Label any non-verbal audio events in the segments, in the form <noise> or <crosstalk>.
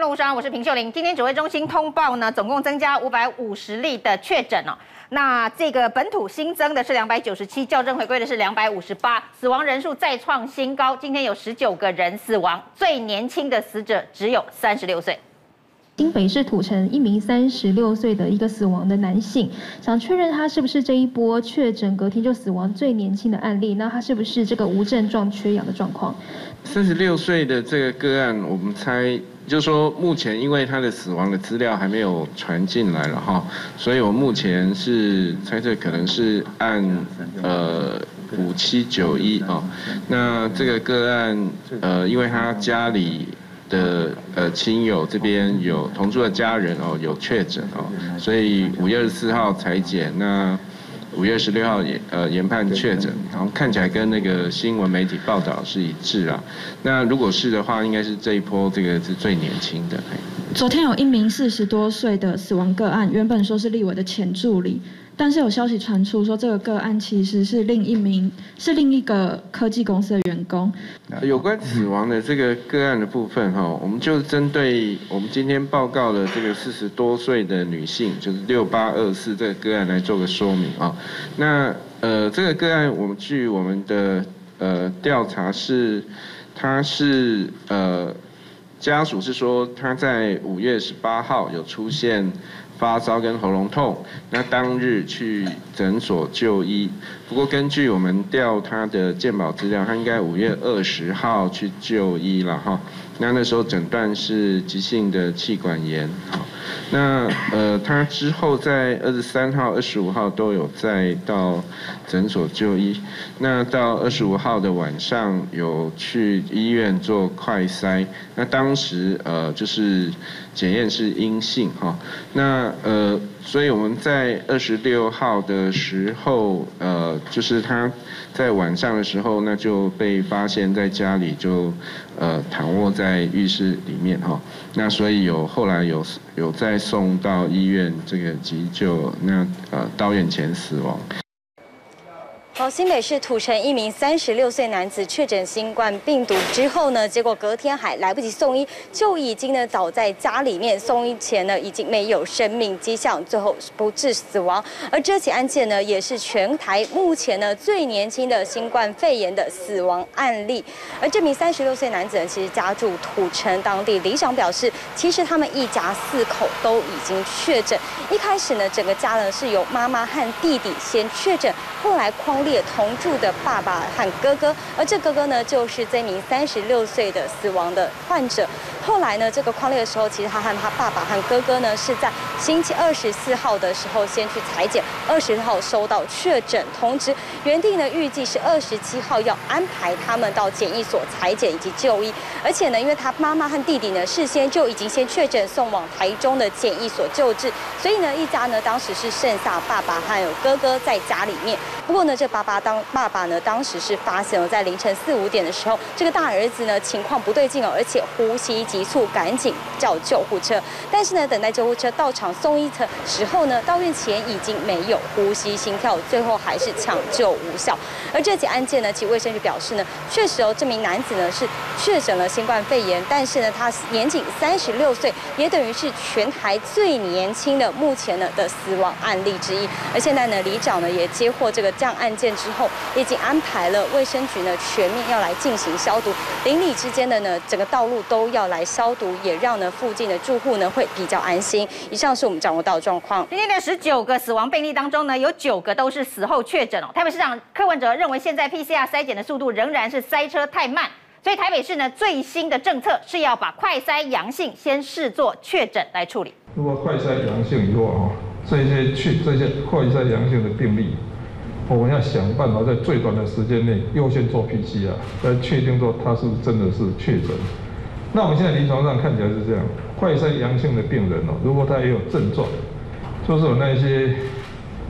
新闻无双，我是平秀玲。今天指挥中心通报呢，总共增加五百五十例的确诊哦。那这个本土新增的是两百九十七，校正回归的是两百五十八，死亡人数再创新高。今天有十九个人死亡，最年轻的死者只有三十六岁。新北市土城一名三十六岁的一个死亡的男性，想确认他是不是这一波确诊隔天就死亡最年轻的案例？那他是不是这个无症状缺氧的状况？三十六岁的这个个案，我们猜就是说，目前因为他的死亡的资料还没有传进来了哈，所以我目前是猜测可能是按呃五七九一哦，那这个个案呃，因为他家里。的呃亲友这边有同住的家人哦，有确诊哦，所以五月二十四号采检，那五月十六号也呃研判确诊，然后看起来跟那个新闻媒体报道是一致啊。那如果是的话，应该是这一波这个是最年轻的。昨天有一名四十多岁的死亡个案，原本说是立委的前助理。但是有消息传出说，这个个案其实是另一名，是另一个科技公司的员工。有关死亡的这个个案的部分哈，我们就针对我们今天报告的这个四十多岁的女性，就是六八二四这个个案来做个说明啊。那呃，这个个案我们据我们的呃调查是，她是呃家属是说她在五月十八号有出现。发烧跟喉咙痛，那当日去诊所就医。不过根据我们调他的健保资料，他应该五月二十号去就医了哈。那那时候诊断是急性的气管炎。那呃，他之后在二十三号、二十五号都有再到诊所就医。那到二十五号的晚上有去医院做快筛，那当时呃就是检验是阴性哈。那呃，所以我们在二十六号的时候，呃，就是他在晚上的时候，那就被发现在家里就呃躺卧在浴室里面哈。那所以有后来有有再送到医院这个急救，那呃到院前死亡。好，新北市土城一名三十六岁男子确诊新冠病毒之后呢，结果隔天还来不及送医，就已经呢倒在家里面，送医前呢已经没有生命迹象，最后不治死亡。而这起案件呢，也是全台目前呢最年轻的新冠肺炎的死亡案例。而这名三十六岁男子呢，其实家住土城当地，里长表示，其实他们一家四口都已经确诊。一开始呢，整个家呢是由妈妈和弟弟先确诊，后来匡列也同住的爸爸和哥哥，而这哥哥呢，就是这名三十六岁的死亡的患者。后来呢，这个匡列的时候，其实他和他爸爸和哥哥呢，是在星期二十四号的时候先去采检，二十号收到确诊通知，原定呢预计是二十七号要安排他们到检疫所采检以及就医，而且呢，因为他妈妈和弟弟呢事先就已经先确诊送往台中的检疫所救治，所以呢一家呢当时是剩下爸爸还有哥哥在家里面。不过呢，这爸爸当爸爸呢当时是发现了在凌晨四五点的时候，这个大儿子呢情况不对劲哦，而且呼吸。急促赶紧叫救护车，但是呢，等待救护车到场送医的时候呢，到院前已经没有呼吸、心跳，最后还是抢救无效。而这起案件呢，其卫生局表示呢，确实哦，这名男子呢是确诊了新冠肺炎，但是呢，他年仅三十六岁，也等于是全台最年轻的目前呢的死亡案例之一。而现在呢，里长呢也接获这个这样案件之后，也已经安排了卫生局呢全面要来进行消毒，邻里之间的呢整个道路都要来。消毒也让呢附近的住户呢会比较安心。以上是我们掌握到的状况。今天的十九个死亡病例当中呢，有九个都是死后确诊哦。台北市长柯文哲认为，现在 PCR 筛检的速度仍然是塞车太慢，所以台北市呢最新的政策是要把快筛阳性先视作确诊来处理。如果快筛阳性以后啊，这些去这些快筛阳性的病例，我们要想办法在最短的时间内优先做 PCR，来确定说他是真的是确诊。那我们现在临床上看起来是这样，快筛阳性的病人哦，如果他也有症状，就是有那些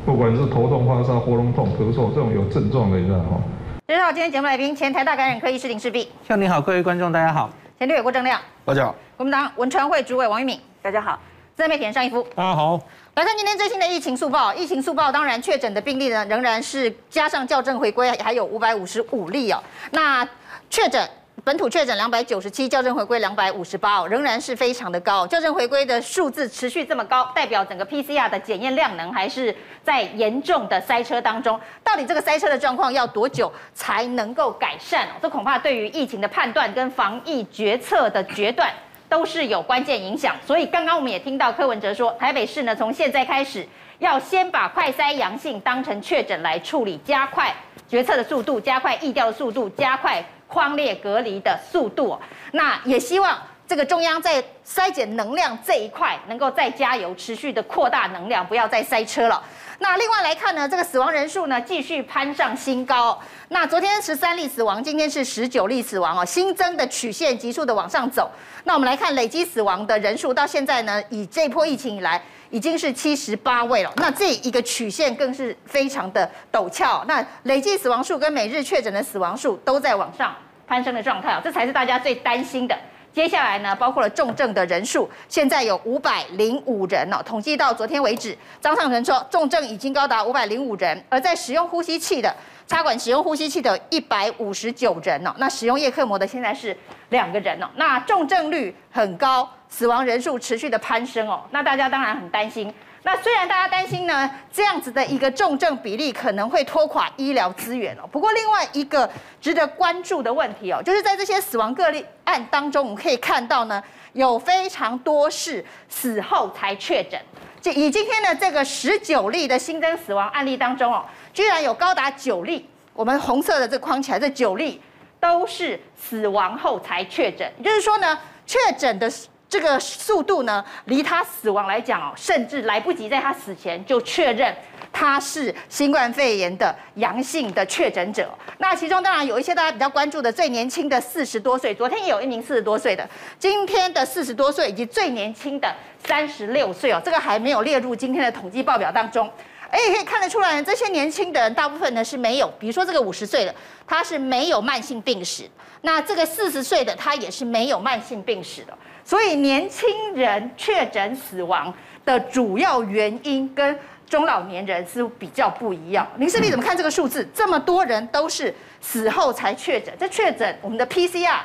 不管是头痛、发烧、喉咙痛、咳嗽这种有症状的，你知道哈。介绍今天节目来宾，前台大感染科医师林世璧。向你好，各位观众大家好。前立委郭正亮。大家好。国民党文传会主委王玉敏。大家好。自媒体人尚一夫。大家好。来看今天最新的疫情速报，疫情速报当然确诊的病例呢仍然是加上校正回归还有五百五十五例哦。那确诊。本土确诊两百九十七，校正回归两百五十八，仍然是非常的高。校正回归的数字持续这么高，代表整个 PCR 的检验量能还是在严重的塞车当中。到底这个塞车的状况要多久才能够改善？这恐怕对于疫情的判断跟防疫决策的决断都是有关键影响。所以刚刚我们也听到柯文哲说，台北市呢从现在开始要先把快筛阳性当成确诊来处理，加快决策的速度，加快疫调的速度，加快。框列隔离的速度，那也希望这个中央在筛减能量这一块能够再加油，持续的扩大能量，不要再塞车了。那另外来看呢，这个死亡人数呢继续攀上新高。那昨天十三例死亡，今天是十九例死亡哦，新增的曲线急速的往上走。那我们来看累积死亡的人数，到现在呢，以这波疫情以来。已经是七十八位了，那这一个曲线更是非常的陡峭。那累计死亡数跟每日确诊的死亡数都在往上攀升的状态，这才是大家最担心的。接下来呢，包括了重症的人数，现在有五百零五人哦。统计到昨天为止，张尚成说重症已经高达五百零五人，而在使用呼吸器的插管使用呼吸器的一百五十九人哦。那使用叶克膜的现在是两个人哦。那重症率很高。死亡人数持续的攀升哦，那大家当然很担心。那虽然大家担心呢，这样子的一个重症比例可能会拖垮医疗资源哦。不过另外一个值得关注的问题哦，就是在这些死亡个例案当中，我们可以看到呢，有非常多是死后才确诊。这以今天的这个十九例的新增死亡案例当中哦，居然有高达九例，我们红色的这框起来，这九例都是死亡后才确诊。也就是说呢，确诊的。这个速度呢，离他死亡来讲哦，甚至来不及在他死前就确认他是新冠肺炎的阳性的确诊者。那其中当然有一些大家比较关注的，最年轻的四十多岁，昨天也有一名四十多岁的，今天的四十多岁以及最年轻的三十六岁哦，这个还没有列入今天的统计报表当中。哎，可以看得出来，这些年轻的人大部分呢是没有，比如说这个五十岁的，他是没有慢性病史；那这个四十岁的，他也是没有慢性病史的。所以年轻人确诊死亡的主要原因跟中老年人是比较不一样。林氏璧怎么看这个数字？这么多人都是死后才确诊，这确诊我们的 PCR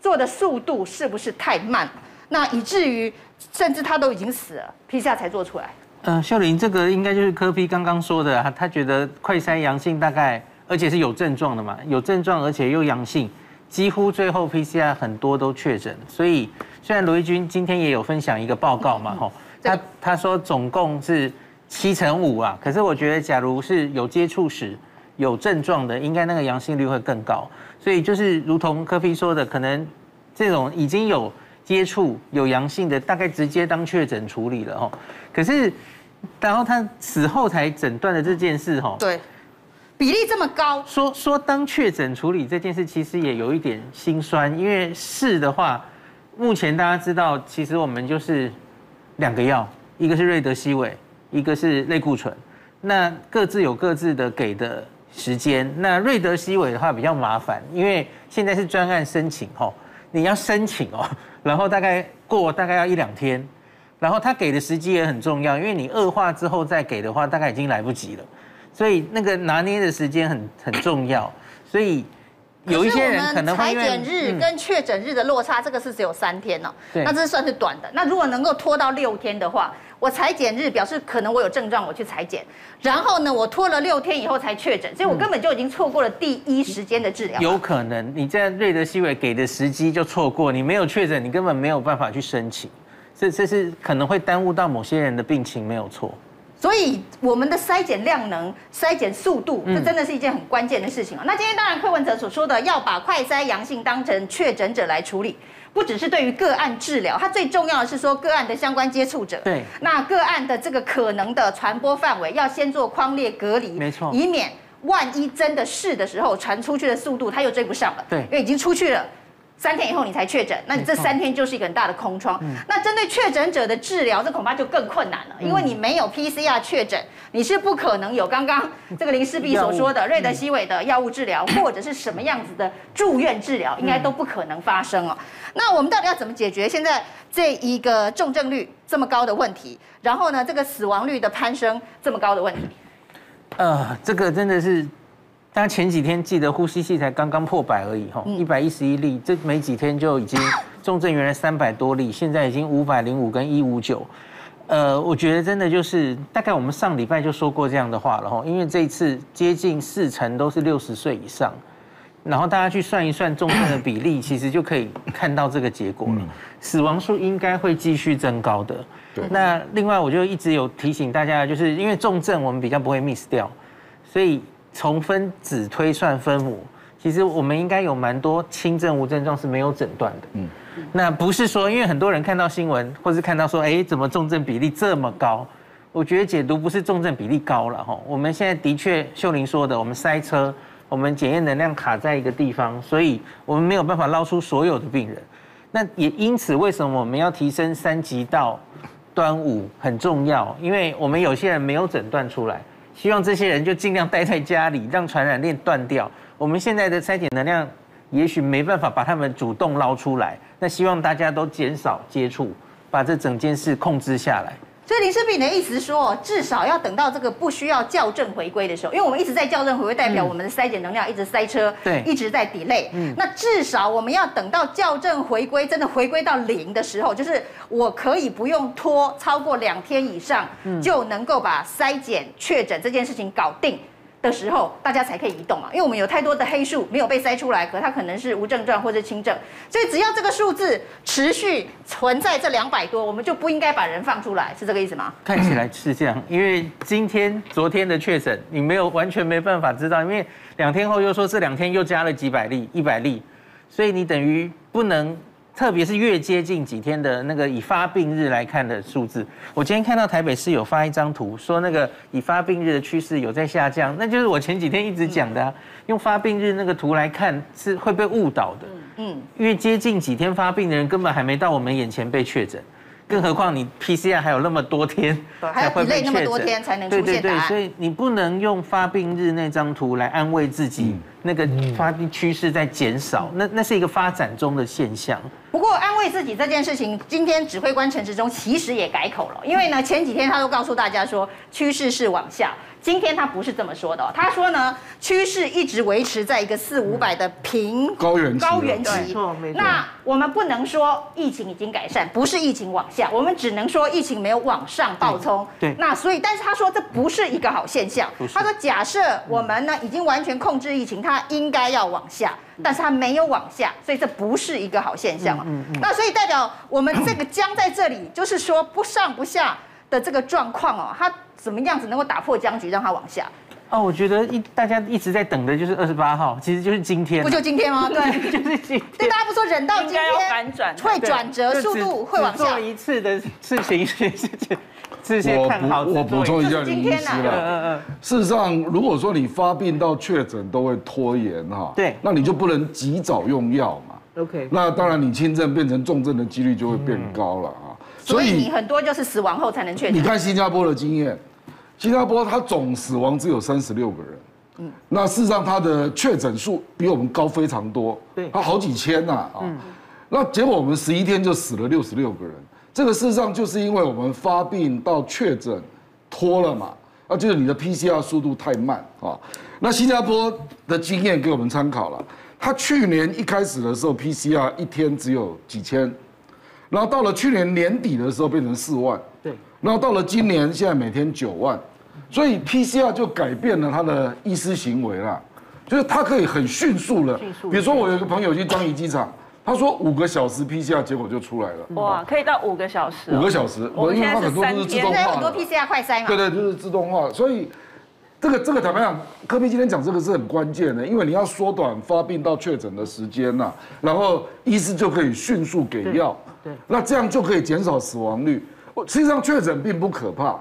做的速度是不是太慢？那以至于甚至他都已经死了，PCR 才做出来。呃，秀玲，这个应该就是柯 P 刚刚说的，他觉得快筛阳性大概，而且是有症状的嘛，有症状而且又阳性，几乎最后 PCR 很多都确诊，所以。虽然罗一钧今天也有分享一个报告嘛，吼，他他说总共是七成五啊，可是我觉得假如是有接触史、有症状的，应该那个阳性率会更高。所以就是如同柯 P 说的，可能这种已经有接触、有阳性的，大概直接当确诊处理了，吼。可是然后他死后才诊断的这件事，吼，对，比例这么高，说说当确诊处理这件事，其实也有一点心酸，因为是的话。目前大家知道，其实我们就是两个药，一个是瑞德西韦，一个是类固醇，那各自有各自的给的时间。那瑞德西韦的话比较麻烦，因为现在是专案申请哦，你要申请哦，然后大概过大概要一两天，然后他给的时机也很重要，因为你恶化之后再给的话，大概已经来不及了，所以那个拿捏的时间很很重要，所以。有一些人可能会因为采检日跟确诊日的落差，这个是只有三天哦。对，那这是算是短的。那如果能够拖到六天的话，我裁剪日表示可能我有症状，我去裁剪，然后呢，我拖了六天以后才确诊，所以我根本就已经错过了第一时间的治疗。有可能你在瑞德西韦给的时机就错过，你没有确诊，你根本没有办法去申请，这这是可能会耽误到某些人的病情，没有错。所以我们的筛检量能、筛检速度，这真的是一件很关键的事情啊。那今天当然柯文哲所说的要把快筛阳性当成确诊者来处理，不只是对于个案治疗，它最重要的是说个案的相关接触者。对。那个案的这个可能的传播范围要先做框列隔离，没错，以免万一真的是的时候传出去的速度他又追不上了。对，因为已经出去了。三天以后你才确诊，那你这三天就是一个很大的空窗。那针对确诊者的治疗，这恐怕就更困难了，因为你没有 PCR 确诊，你是不可能有刚刚这个林世璧所说的瑞德西韦的药物治疗，或者是什么样子的住院治疗，应该都不可能发生哦。那我们到底要怎么解决现在这一个重症率这么高的问题？然后呢，这个死亡率的攀升这么高的问题？呃，这个真的是大家前几天记得呼吸器才刚刚破百而已哈，一百一十一例，这没几天就已经重症原来三百多例，现在已经五百零五跟一五九。呃，我觉得真的就是大概我们上礼拜就说过这样的话了哈，因为这一次接近四成都是六十岁以上，然后大家去算一算重症的比例，<coughs> 其实就可以看到这个结果了。死亡数应该会继续增高的。对。那另外我就一直有提醒大家，就是因为重症我们比较不会 miss 掉，所以从分子推算分母，其实我们应该有蛮多轻症无症状是没有诊断的。嗯。那不是说，因为很多人看到新闻，或是看到说，哎，怎么重症比例这么高？我觉得解读不是重症比例高了哈。我们现在的确，秀玲说的，我们塞车，我们检验能量卡在一个地方，所以我们没有办法捞出所有的病人。那也因此，为什么我们要提升三级到端午很重要？因为我们有些人没有诊断出来，希望这些人就尽量待在家里，让传染链断掉。我们现在的筛检能量。也许没办法把他们主动捞出来，那希望大家都减少接触，把这整件事控制下来。所以林师斌的意思说，至少要等到这个不需要校正回归的时候，因为我们一直在校正回归，代表我们的筛检能量一直塞车，对，一直在 delay。嗯，那至少我们要等到校正回归真的回归到零的时候，就是我可以不用拖超过两天以上，就能够把筛检确诊这件事情搞定。的时候，大家才可以移动嘛，因为我们有太多的黑数没有被筛出来，可它可能是无症状或者轻症，所以只要这个数字持续存在这两百多，我们就不应该把人放出来，是这个意思吗？看起来是这样，因为今天、昨天的确诊，你没有完全没办法知道，因为两天后又说这两天又加了几百例、一百例，所以你等于不能。特别是越接近几天的那个以发病日来看的数字，我今天看到台北市有发一张图，说那个以发病日的趋势有在下降，那就是我前几天一直讲的啊，用发病日那个图来看是会被误导的，嗯，因为接近几天发病的人根本还没到我们眼前被确诊。更何况你 PCR 还有那么多天，还要 delay 那么多天才能出现。对对对，所以你不能用发病日那张图来安慰自己，那个发病趋势在减少，那那是一个发展中的现象。不过安慰自己这件事情，今天指挥官陈时中其实也改口了，因为呢前几天他都告诉大家说趋势是往下。今天他不是这么说的哦，他说呢，趋势一直维持在一个四五百的平高原期，高原期。没错，没错。那我们不能说疫情已经改善，不是疫情往下，我们只能说疫情没有往上暴冲。对。那所以，但是他说这不是一个好现象。他说，假设我们呢已经完全控制疫情，它应该要往下，但是它没有往下，所以这不是一个好现象嘛。嗯嗯。那所以代表我们这个僵在这里，就是说不上不下的这个状况哦，它。怎么样子能够打破僵局，让它往下？哦，我觉得一大家一直在等的就是二十八号，其实就是今天。不就今天吗？<laughs> 对，就是今天。对，大家不说忍到今天反转，会转折，速度会往下。做一次的事情，事情，事先看好。我补充一下林医师了。嗯嗯。事实上，如果说你发病到确诊都会拖延哈，对，那你就不能及早用药嘛。OK。那当然，你轻症变成重症的几率就会变高了啊。所以你很多就是死亡后才能确诊。你看新加坡的经验。新加坡它总死亡只有三十六个人，嗯，那事实上它的确诊数比我们高非常多，对，它好几千呐啊，那结果我们十一天就死了六十六个人，这个事实上就是因为我们发病到确诊拖了嘛，啊就是你的 PCR 速度太慢啊，那新加坡的经验给我们参考了，他去年一开始的时候 PCR 一天只有几千，然后到了去年年底的时候变成四万，对。然后到了今年，现在每天九万，所以 PCR 就改变了他的医师行为了，就是他可以很迅速的，比如说我有一个朋友去樟宜机场，他说五个小时 PCR 结果就出来了。哇，可以到五个小时。五个小时，我因为他很多都是自动化，很多 PCR 快筛嘛。对对，就是自动化，所以这个这个坦白讲，科比今天讲这个是很关键的，因为你要缩短发病到确诊的时间呐，然后医师就可以迅速给药，对，那这样就可以减少死亡率。我实际上确诊并不可怕，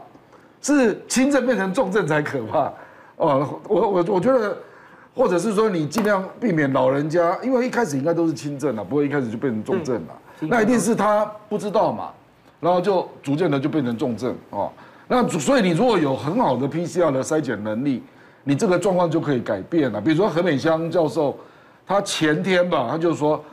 是轻症变成重症才可怕。哦，我我我觉得，或者是说你尽量避免老人家，因为一开始应该都是轻症了，不会一开始就变成重症了。那一定是他不知道嘛，然后就逐渐的就变成重症哦。那所以你如果有很好的 PCR 的筛检能力，你这个状况就可以改变了。比如说何美香教授，他前天吧，他就说，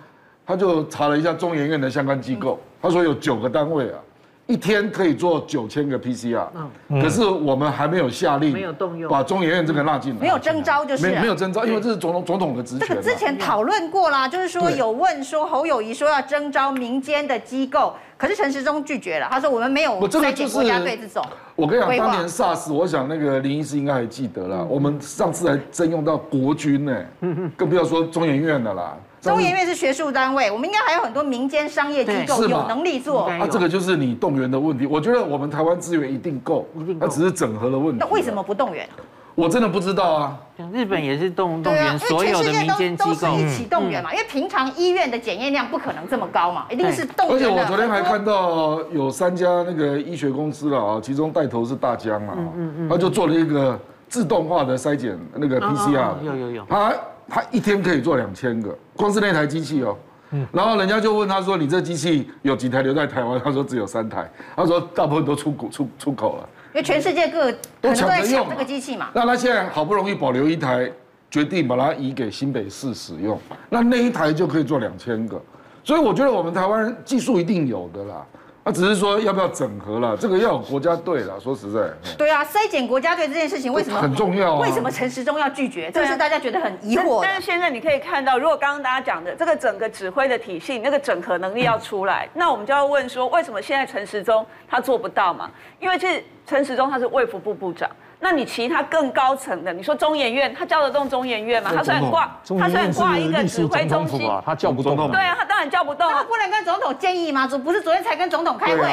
他就查了一下中研院的相关机构，他说有九个单位啊。一天可以做九千个 PCR，嗯，可是我们还没有下令，没有动用，把中研院这个纳进来，没有征召就是，没没有征召，因为这是总统总统的职权。这个之前讨论过啦，就是说有问说侯友谊说要征召民间的机构，可是陈时中拒绝了，他说我们没有筛检国家队这种。我跟你讲，当年 SARS，我想那个林医师应该还记得了，我们上次还征用到国军呢，<laughs> 更不要说中研院的啦。中研院是学术单位，我们应该还有很多民间商业机构有能力做。啊，这个就是你动员的问题。我觉得我们台湾资源一定够，一定够，那只是整合的问题。那为什么不动员？我真的不知道啊。日本也是动动员所有的民间机构，都是一起动员嘛。因为平常医院的检验量不可能这么高嘛，一定是动员。而且我昨天还看到有三家那个医学公司了啊，其中带头是大江啊，他就做了一个自动化的筛检那个 PCR，有有有，他。他一天可以做两千个，光是那台机器哦。嗯。然后人家就问他说：“你这机器有几台留在台湾？”他说：“只有三台。”他说：“大部分都出国出出口了。”因为全世界各都抢着用这个机器嘛。那他现在好不容易保留一台，决定把它移给新北市使用。那那一台就可以做两千个，所以我觉得我们台湾人技术一定有的啦。他只是说要不要整合了，这个要有国家队了。说实在，对啊，筛减国家队这件事情为什么很重要？为什么陈时中要拒绝？这是大家觉得很疑惑。但是现在你可以看到，如果刚刚大家讲的这个整个指挥的体系，那个整合能力要出来，那我们就要问说，为什么现在陈时中他做不到嘛？因为其实陈时中他是卫福部部长。那你其他更高层的，你说中研院，他叫得动中研院吗？他虽然挂，他虽然挂一个指挥中心，他叫不动。对啊，他当然叫不动。他不能跟总统建议吗？不是昨天才跟总统开会。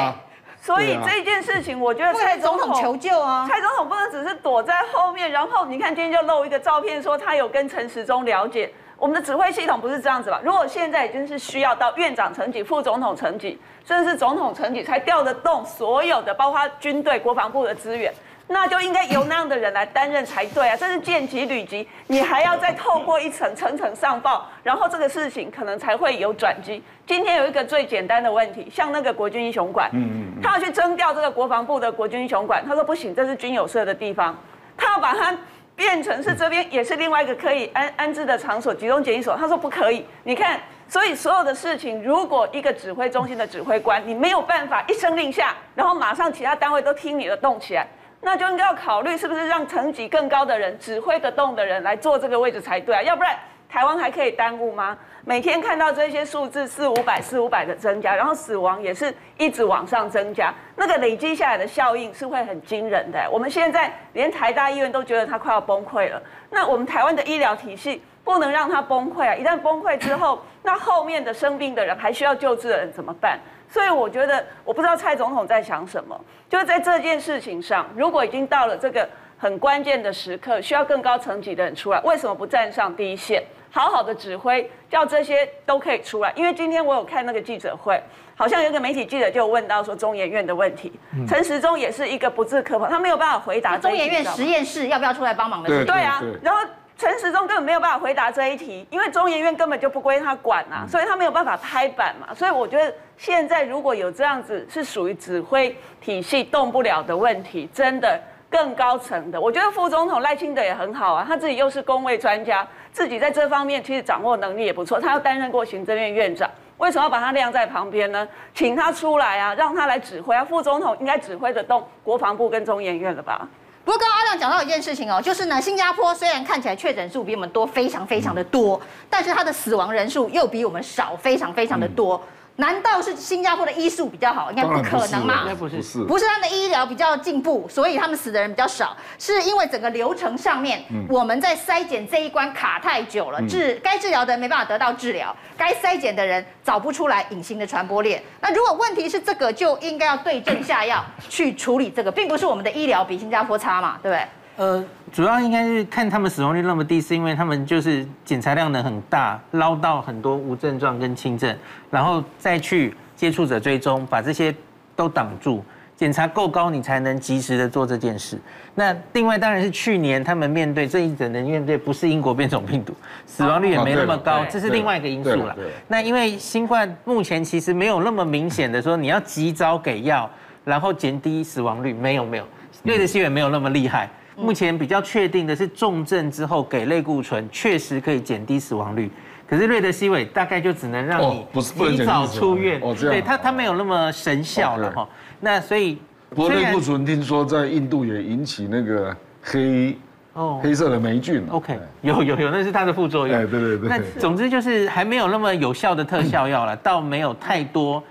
所以这件事情，我觉得蔡总统求救啊，蔡总统不能只是躲在后面。然后你看今天就露一个照片，说他有跟陈时中了解。我们的指挥系统不是这样子吧？如果现在已经是需要到院长层级、副总统层级，甚至是总统层级才调得动所有的，包括军队、国防部的资源。那就应该由那样的人来担任才对啊！这是见级履级，你还要再透过一层层层上报，然后这个事情可能才会有转机。今天有一个最简单的问题，像那个国军英雄馆，嗯嗯，他要去征调这个国防部的国军英雄馆，他说不行，这是军友社的地方，他要把它变成是这边也是另外一个可以安安置的场所，集中检疫所，他说不可以。你看，所以所有的事情，如果一个指挥中心的指挥官，你没有办法一声令下，然后马上其他单位都听你的动起来。那就应该要考虑是不是让层级更高的人指挥得动的人来做这个位置才对啊，要不然台湾还可以耽误吗？每天看到这些数字四五百四五百的增加，然后死亡也是一直往上增加，那个累积下来的效应是会很惊人的。我们现在连台大医院都觉得它快要崩溃了，那我们台湾的医疗体系不能让它崩溃啊！一旦崩溃之后，那后面的生病的人还需要救治的人怎么办？所以我觉得，我不知道蔡总统在想什么，就是在这件事情上，如果已经到了这个很关键的时刻，需要更高层级的人出来，为什么不站上第一线，好好的指挥，叫这些都可以出来？因为今天我有看那个记者会，好像有个媒体记者就问到说中研院的问题，陈时中也是一个不置可否，他没有办法回答。中研院实验室要不要出来帮忙的？对对啊，然后。陈时中根本没有办法回答这一题，因为中研院根本就不归他管啊，所以他没有办法拍板嘛。所以我觉得现在如果有这样子是属于指挥体系动不了的问题，真的更高层的，我觉得副总统赖清德也很好啊，他自己又是公卫专家，自己在这方面其实掌握能力也不错。他要担任过行政院院长，为什么要把他晾在旁边呢？请他出来啊，让他来指挥啊。副总统应该指挥得动国防部跟中研院了吧？不过刚刚阿亮讲到一件事情哦，就是呢，新加坡虽然看起来确诊数比我们多非常非常的多，但是他的死亡人数又比我们少非常非常的多。难道是新加坡的医术比较好？应该不可能嘛？应该不是，不是他们的医疗比较进步，所以他们死的人比较少，是因为整个流程上面，我们在筛检这一关卡太久了，治该治疗的人没办法得到治疗，该筛检的人找不出来隐形的传播链。那如果问题是这个，就应该要对症下药去处理这个，并不是我们的医疗比新加坡差嘛，对不对？呃，主要应该是看他们死亡率那么低，是因为他们就是检查量能很大，捞到很多无症状跟轻症，然后再去接触者追踪，把这些都挡住，检查够高，你才能及时的做这件事。那另外当然是去年他们面对这一整年面对不是英国变种病毒，死亡率也没那么高，这是另外一个因素了。那因为新冠目前其实没有那么明显的说你要及早给药，然后减低死亡率，没有没有，瑞德西韦没有那么厉害。目前比较确定的是重症之后给类固醇，确实可以减低死亡率。可是瑞德西韦大概就只能让你提早出院，哦对它它没有那么神效了哈。那所以，不过类固醇听说在印度也引起那个黑哦黑色的霉菌。OK，有有有，那是它的副作用。对对对。那总之就是还没有那么有效的特效药了，倒没有太多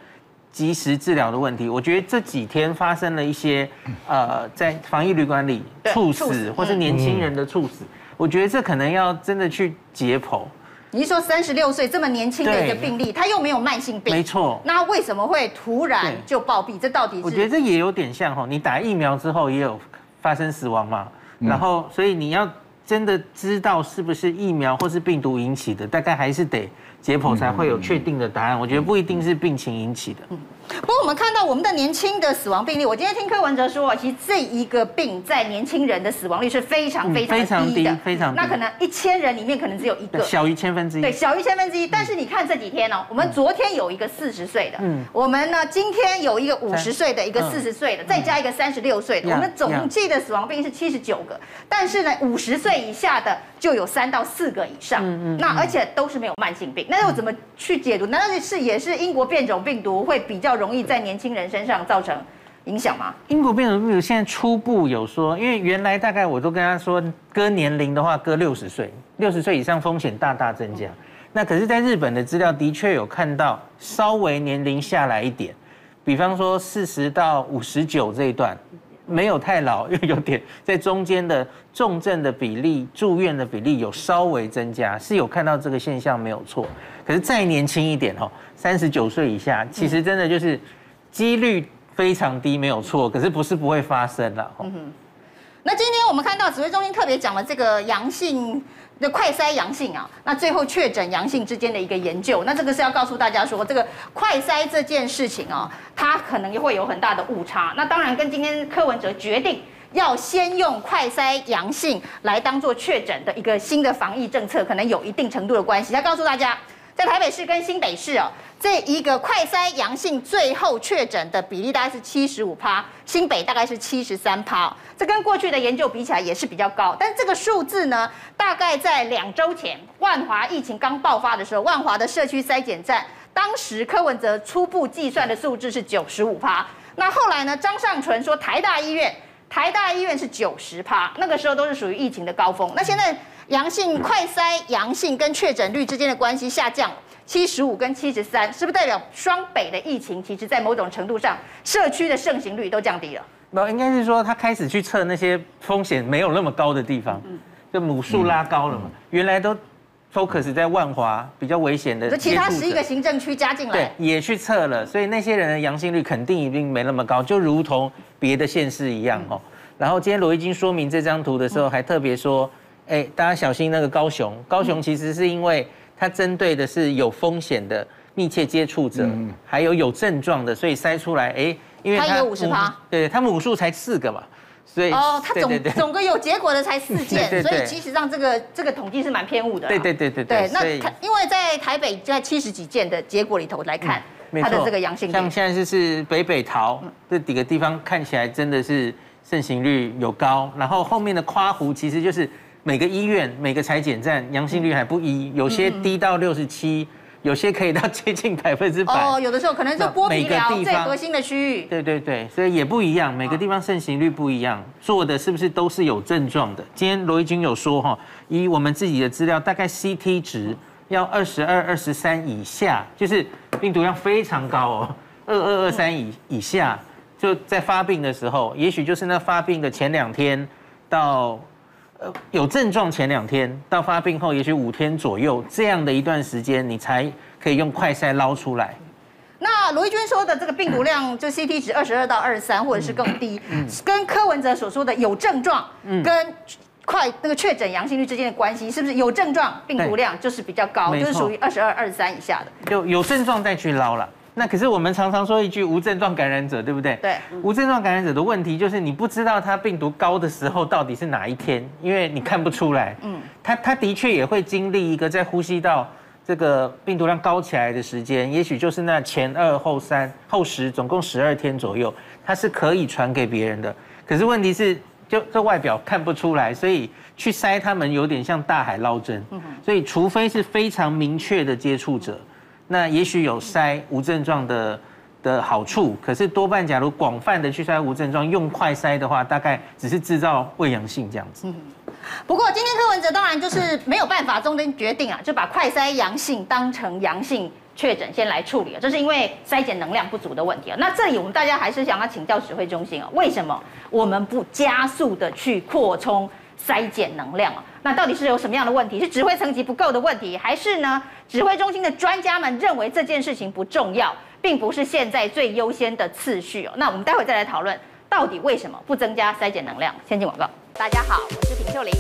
及时治疗的问题。我觉得这几天发生了一些呃，在防疫旅馆里猝死或是年轻人的猝死，我觉得这可能要真的去解剖。你是说三十六岁这么年轻的一个病例，他又没有慢性病，没错。那为什么会突然就暴毙？这到底是？我觉得这也有点像吼，你打疫苗之后也有发生死亡嘛，然后所以你要真的知道是不是疫苗或是病毒引起的，大概还是得解剖才会有确定的答案。我觉得不一定是病情引起的。嗯。不过我们看到我们的年轻的死亡病例，我今天听柯文哲说，其实这一个病在年轻人的死亡率是非常非常低的，非常低，非常。那可能一千人里面可能只有一个，小于千分之一。对，小于千分之一。但是你看这几天哦，我们昨天有一个四十岁的，嗯，我们呢今天有一个五十岁的，一个四十岁的，再加一个三十六岁的，我们总计的死亡病例是七十九个。但是呢，五十岁以下的就有三到四个以上，嗯嗯，那而且都是没有慢性病。那又怎么去解读？难道是也是英国变种病毒会比较容易在年轻人人身上造成影响吗？英国变种病毒现在初步有说，因为原来大概我都跟他说，割年龄的话割六十岁，六十岁以上风险大大增加。那可是，在日本的资料的确有看到稍微年龄下来一点，比方说四十到五十九这一段，没有太老，又有点在中间的重症的比例、住院的比例有稍微增加，是有看到这个现象没有错。可是再年轻一点哦，三十九岁以下，其实真的就是。几率非常低，没有错，可是不是不会发生了。嗯哼。那今天我们看到指挥中心特别讲了这个阳性的快筛阳性啊，那最后确诊阳性之间的一个研究，那这个是要告诉大家说，这个快筛这件事情啊，它可能也会有很大的误差。那当然跟今天柯文哲决定要先用快筛阳性来当做确诊的一个新的防疫政策，可能有一定程度的关系。要告诉大家。在台北市跟新北市哦，这一个快筛阳性最后确诊的比例大概是七十五趴，新北大概是七十三趴，这跟过去的研究比起来也是比较高。但这个数字呢，大概在两周前万华疫情刚爆发的时候，万华的社区筛检站，当时柯文哲初步计算的数字是九十五趴。那后来呢，张尚淳说台大医院，台大医院是九十趴，那个时候都是属于疫情的高峰。那现在。阳性快筛阳性跟确诊率之间的关系下降，七十五跟七十三，是不是代表双北的疫情其实在某种程度上，社区的盛行率都降低了？那应该是说他开始去测那些风险没有那么高的地方，就母数拉高了嘛。原来都 focus 在万华比较危险的，就其他十一个行政区加进来，对，也去测了，所以那些人的阳性率肯定一定没那么高，就如同别的县市一样哦。然后今天罗一金说明这张图的时候，还特别说。哎，大家小心那个高雄。高雄其实是因为它针对的是有风险的密切接触者，还有有症状的，所以筛出来，哎，因为它有五十趴，对，他们母数才四个嘛，所以哦，它总总个有结果的才四件，<laughs> 所以其实上这个这个统计是蛮偏误的。对对对对对。那因为在台北在七十几件的结果里头来看，它的这个阳性率，像现在就是北北桃这几个地方看起来真的是盛行率有高，然后后面的夸湖其实就是。每个医院、每个裁检站阳性率还不一，有些低到六十七，有些可以到 <laughs> 接近百分之百。哦，有的时候可能是剥皮寮最核心的区域。对对对，所以也不一样，每个地方盛行率不一样，做的是不是都是有症状的？今天罗一军有说哈，以我们自己的资料，大概 CT 值要二十二、二十三以下，就是病毒量非常高哦，二二二三以以下，就在发病的时候，也许就是那发病的前两天到。有症状前两天到发病后，也许五天左右这样的一段时间，你才可以用快筛捞出来。那罗毅军说的这个病毒量，就 CT 值二十二到二十三，或者是更低，跟柯文哲所说的有症状跟快那个确诊阳性率之间的关系，是不是有症状病毒量就是比较高，就是属于二十二、二十三以下的？有有症状再去捞了。那可是我们常常说一句无症状感染者，对不对？对，无症状感染者的问题就是你不知道他病毒高的时候到底是哪一天，因为你看不出来。嗯，他他的确也会经历一个在呼吸道这个病毒量高起来的时间，也许就是那前二后三后十，总共十二天左右，它是可以传给别人的。可是问题是，就这外表看不出来，所以去筛他们有点像大海捞针。嗯，所以除非是非常明确的接触者。那也许有筛无症状的的好处，可是多半假如广泛的去筛无症状，用快筛的话，大概只是制造伪阳性这样子。不过今天柯文哲当然就是没有办法，中间决定啊，就把快筛阳性当成阳性确诊先来处理了，这是因为筛检能量不足的问题啊。那这里我们大家还是想要请教指挥中心啊，为什么我们不加速的去扩充筛减能量啊？那到底是有什么样的问题？是指挥层级不够的问题，还是呢指挥中心的专家们认为这件事情不重要，并不是现在最优先的次序哦？那我们待会再来讨论，到底为什么不增加筛减能量？先进广告。大家好，我是平秀玲。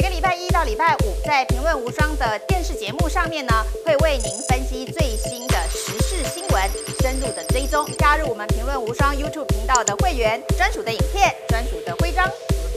每个礼拜一到礼拜五，在《评论无双》的电视节目上面呢，会为您分析最新的时事新闻，深入的追踪。加入我们《评论无双》YouTube 频道的会员，专属的影片，专属的徽章。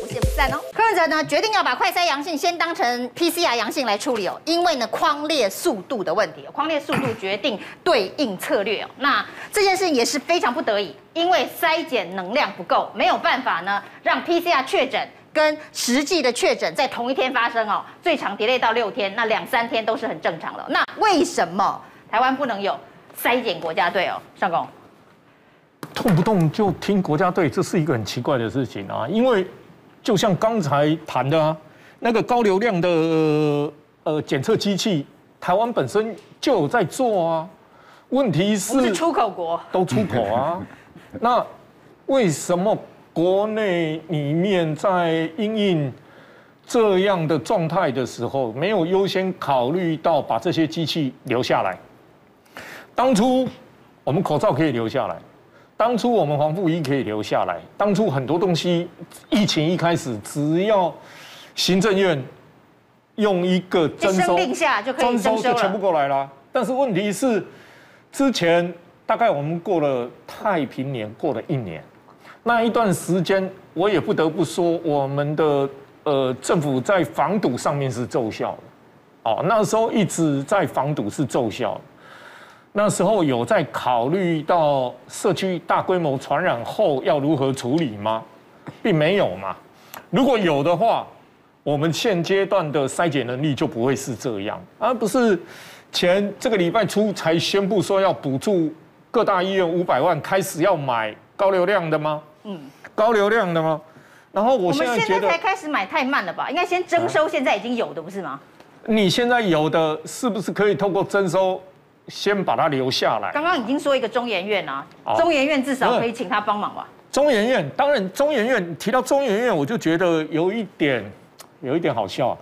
不散哦。柯文哲呢决定要把快筛阳性先当成 PCR 阳性来处理哦，因为呢框列速度的问题，框列速度决定对应策略哦。那这件事情也是非常不得已，因为筛检能量不够，没有办法呢让 PCR 确诊跟实际的确诊在同一天发生哦，最长 delay 到六天，那两三天都是很正常的。那为什么台湾不能有筛检国家队哦？上公，动不动就听国家队，这是一个很奇怪的事情啊，因为。就像刚才谈的啊，那个高流量的呃检测机器，台湾本身就有在做啊。问题是，是出口国都出口啊。那为什么国内里面在因应这样的状态的时候，没有优先考虑到把这些机器留下来？当初我们口罩可以留下来。当初我们防护衣可以留下来。当初很多东西，疫情一开始，只要行政院用一个征收，征收就全部过来了。但是问题是，之前大概我们过了太平年，过了一年，那一段时间，我也不得不说，我们的呃政府在防堵上面是奏效的。哦，那时候一直在防堵是奏效。那时候有在考虑到社区大规模传染后要如何处理吗？并没有嘛。如果有的话，我们现阶段的筛检能力就不会是这样，而不是前这个礼拜初才宣布说要补助各大医院五百万，开始要买高流量的吗？嗯，高流量的吗？然后我现在觉得，我们现在才开始买太慢了吧？应该先征收现在已经有的，不是吗？你现在有的是不是可以透过征收？先把它留下来。刚刚已经说一个中研院啊，中研院至少可以请他帮忙吧。中研院当然，中研院提到中研院，我就觉得有一点，有一点好笑，啊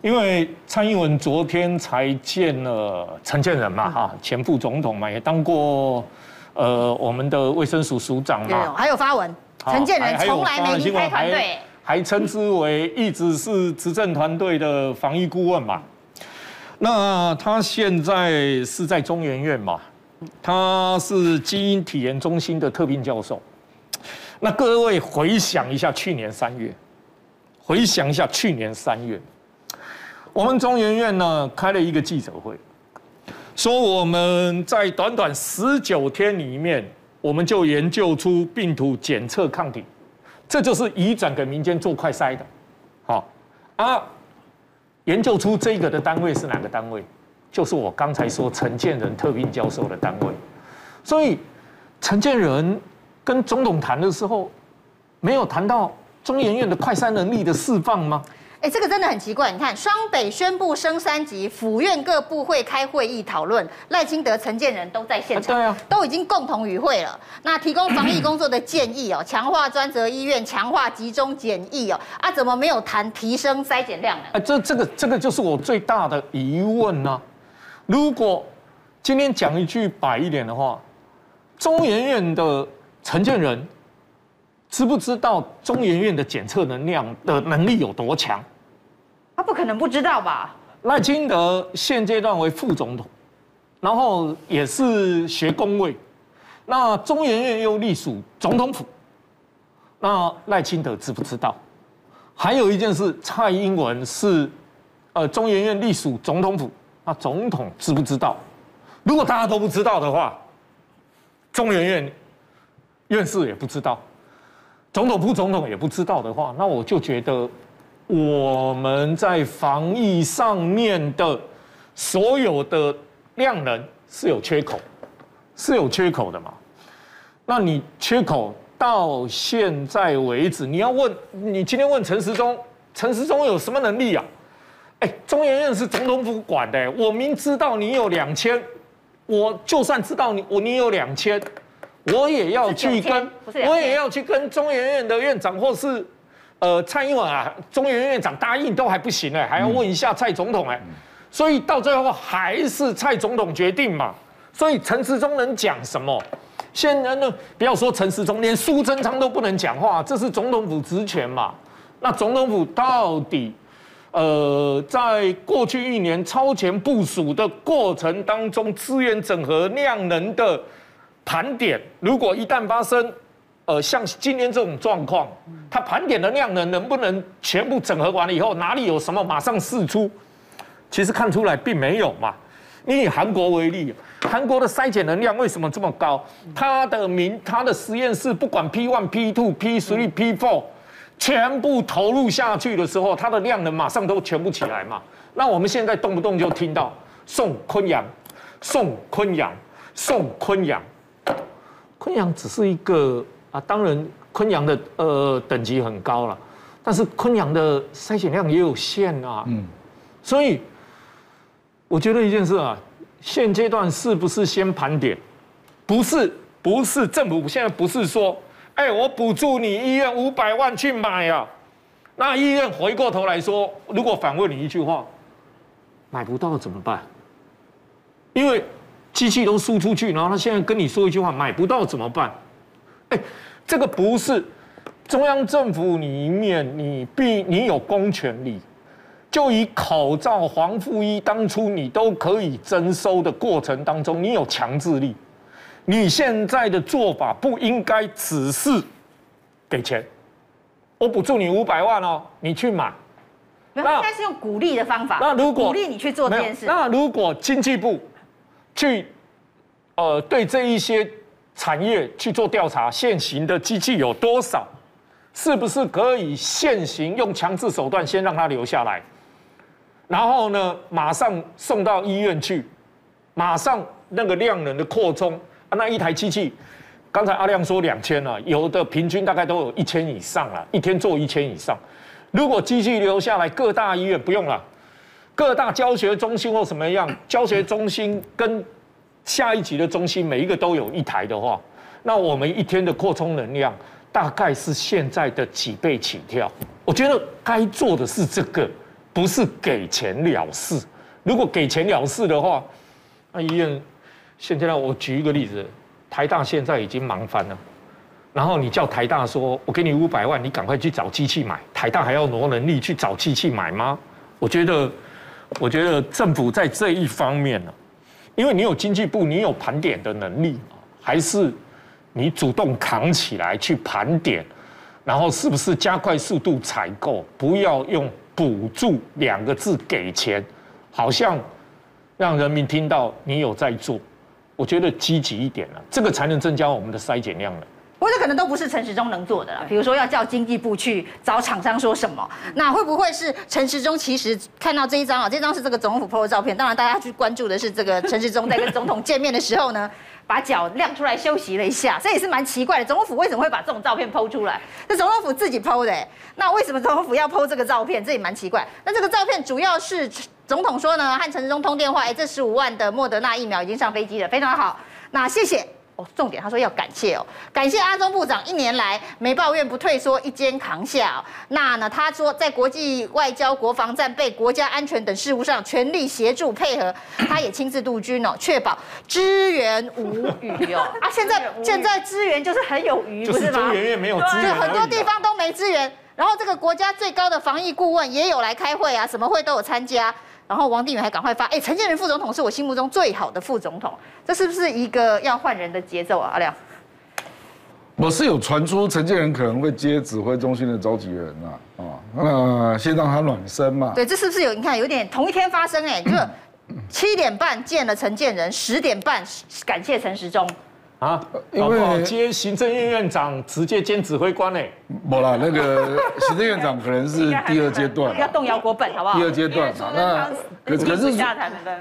因为蔡英文昨天才见了陈建仁嘛，哈，前副总统嘛，也当过呃我们的卫生署署长嘛，还有发文，陈建仁从来没离开团队，还称之为一直是执政团队的防疫顾问嘛。那他现在是在中研院嘛？他是基因体研中心的特聘教授。那各位回想一下去年三月，回想一下去年三月，我们中研院呢开了一个记者会，说我们在短短十九天里面，我们就研究出病毒检测抗体，这就是移转给民间做快筛的，好啊。研究出这个的单位是哪个单位？就是我刚才说陈建仁特聘教授的单位。所以陈建仁跟总统谈的时候，没有谈到中研院的快筛能力的释放吗？哎，这个真的很奇怪。你看，双北宣布升三级，府院各部会开会议讨论，赖清德、陈建仁都在现场，对啊，都已经共同与会了。那提供防疫工作的建议哦，强化专责医院，强化集中检疫哦，啊，怎么没有谈提升筛检量呢？啊，这这个这个就是我最大的疑问呢、啊。如果今天讲一句白一点的话，中研院的陈建仁。知不知道中研院的检测能量的能力有多强？他不可能不知道吧？赖清德现阶段为副总统，然后也是学工位，那中研院又隶属总统府，那赖清德知不知道？还有一件事，蔡英文是呃中研院隶属总统府，那总统知不知道？如果大家都不知道的话，中研院院士也不知道。总统、副总统也不知道的话，那我就觉得我们在防疫上面的所有的量能是有缺口，是有缺口的嘛。那你缺口到现在为止，你要问你今天问陈时中，陈时中有什么能力啊？哎，中研院是总统府管的，我明知道你有两千，我就算知道你我你有两千，我也要去跟，我也要去跟中研院的院长或是。呃，蔡英文啊，中研院院长答应都还不行哎，还要问一下蔡总统哎，所以到最后还是蔡总统决定嘛。所以陈时中能讲什么？现在呢，不要说陈时中，连苏贞昌都不能讲话，这是总统府职权嘛。那总统府到底，呃，在过去一年超前部署的过程当中，资源整合量能的盘点，如果一旦发生。呃，像今天这种状况，它盘点的量能能不能全部整合完了以后，哪里有什么马上释出？其实看出来并没有嘛。你以韩国为例，韩国的筛检能量为什么这么高？它的民，它的实验室不管 P one、P two、P three、P four，全部投入下去的时候，它的量能马上都全部起来嘛。那我们现在动不动就听到送昆阳，送昆阳，送昆阳，昆阳只是一个。啊，当然，昆阳的呃等级很高了，但是昆阳的筛选量也有限啊。嗯，所以我觉得一件事啊，现阶段是不是先盘点？不是，不是政府现在不是说，哎、欸，我补助你医院五百万去买啊。那医院回过头来说，如果反问你一句话，买不到怎么办？因为机器都输出去，然后他现在跟你说一句话，买不到怎么办？哎，这个不是中央政府里面，你必你有公权力，就以口罩、防护衣当初你都可以征收的过程当中，你有强制力。你现在的做法不应该只是给钱，我补助你五百万哦，你去买。那应该是用鼓励的方法。那如果鼓励你去做这件事，那如果经济部去呃对这一些。产业去做调查，现行的机器有多少？是不是可以现行用强制手段先让它留下来？然后呢，马上送到医院去，马上那个量能的扩充啊，那一台机器，刚才阿亮说两千了，有的平均大概都有一千以上了，一天做一千以上。如果机器留下来，各大医院不用了，各大教学中心或什么样，<coughs> 教学中心跟。下一级的中心每一个都有一台的话，那我们一天的扩充能量大概是现在的几倍起跳。我觉得该做的是这个，不是给钱了事。如果给钱了事的话，那医院现在我举一个例子，台大现在已经忙翻了。然后你叫台大说，我给你五百万，你赶快去找机器买。台大还要挪能力去找机器买吗？我觉得，我觉得政府在这一方面呢。因为你有经济部，你有盘点的能力，还是你主动扛起来去盘点，然后是不是加快速度采购？不要用补助两个字给钱，好像让人民听到你有在做。我觉得积极一点了，这个才能增加我们的筛检量了。不过这可能都不是陈时中能做的了，比如说要叫经济部去找厂商说什么，那会不会是陈时中其实看到这一张啊？这张是这个总统府 PO 的照片，当然大家去关注的是这个陈时中在跟总统见面的时候呢，<laughs> 把脚亮出来休息了一下，这也是蛮奇怪的。总统府为什么会把这种照片 PO 出来？是总统府自己 PO 的，那为什么总统府要 PO 这个照片？这也蛮奇怪。那这个照片主要是总统说呢，和陈时中通电话，哎，这十五万的莫德纳疫苗已经上飞机了，非常好。那谢谢。哦，重点他说要感谢哦，感谢阿中部长一年来没抱怨不退缩，一肩扛下哦。那呢，他说在国际外交、国防战备、国家安全等事务上全力协助配合，<coughs> 他也亲自督军哦，确保支援无虞哦。<laughs> 啊，现在现在支援就是很有余，不是吗？中研院没有支援，很多地方都没支援。然后这个国家最高的防疫顾问也有来开会啊，什么会都有参加。然后王定宇还赶快发，哎，陈建仁副总统是我心目中最好的副总统，这是不是一个要换人的节奏啊？阿亮，我是有传出陈建仁可能会接指挥中心的召集人啊，啊，那先让他暖身嘛。对，这是不是有？你看有点同一天发生哎，就七点半见了陈建仁，十点半感谢陈时中。啊，因为接行政院院长直接兼指挥官呢？没啦，那个 <laughs> 行政院长可能是第二阶段，要动摇国本，好不好？第二阶段嘛，那可可是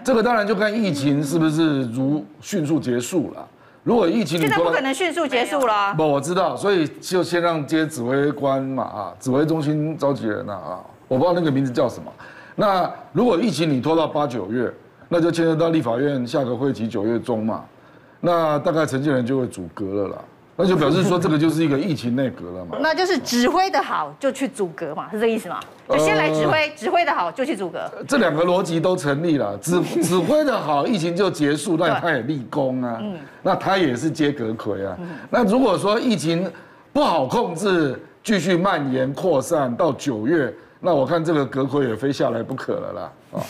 这个当然就看疫情是不是如迅速结束了。如果疫情现在不可能迅速结束了。不，我知道，所以就先让接指挥官嘛啊，指挥中心召集人呐啊，我不知道那个名字叫什么。那如果疫情你拖到八九月，那就牵涉到立法院下个会期九月中嘛，那大概陈建仁就会阻隔了啦。那就表示说，这个就是一个疫情内阁了嘛？那就是指挥的好就去阻隔嘛，是这个意思吗？就先来指挥，呃、指挥的好就去阻隔。这两个逻辑都成立了，指指挥的好，疫情就结束，那他也立功啊。嗯。那他也是接阁魁啊。嗯。那如果说疫情不好控制，继续蔓延扩散到九月。那我看这个阁揆也非下来不可了啦。<laughs>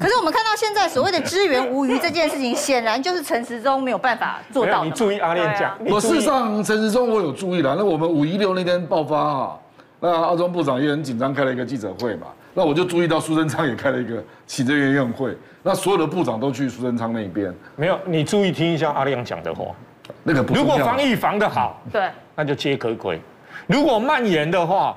可是我们看到现在所谓的支援无虞这件事情，显然就是陈时中没有办法做到。你注意阿亮讲，我事实上陈时中我有注意了。那我们五一六那天爆发哈，那阿中部长也很紧张，开了一个记者会嘛。那我就注意到苏贞昌也开了一个行政院院会，那所有的部长都去苏贞昌那边。没有，你注意听一下阿亮讲的话。那个如果防疫防得好，对，那就接阁揆；如果蔓延的话。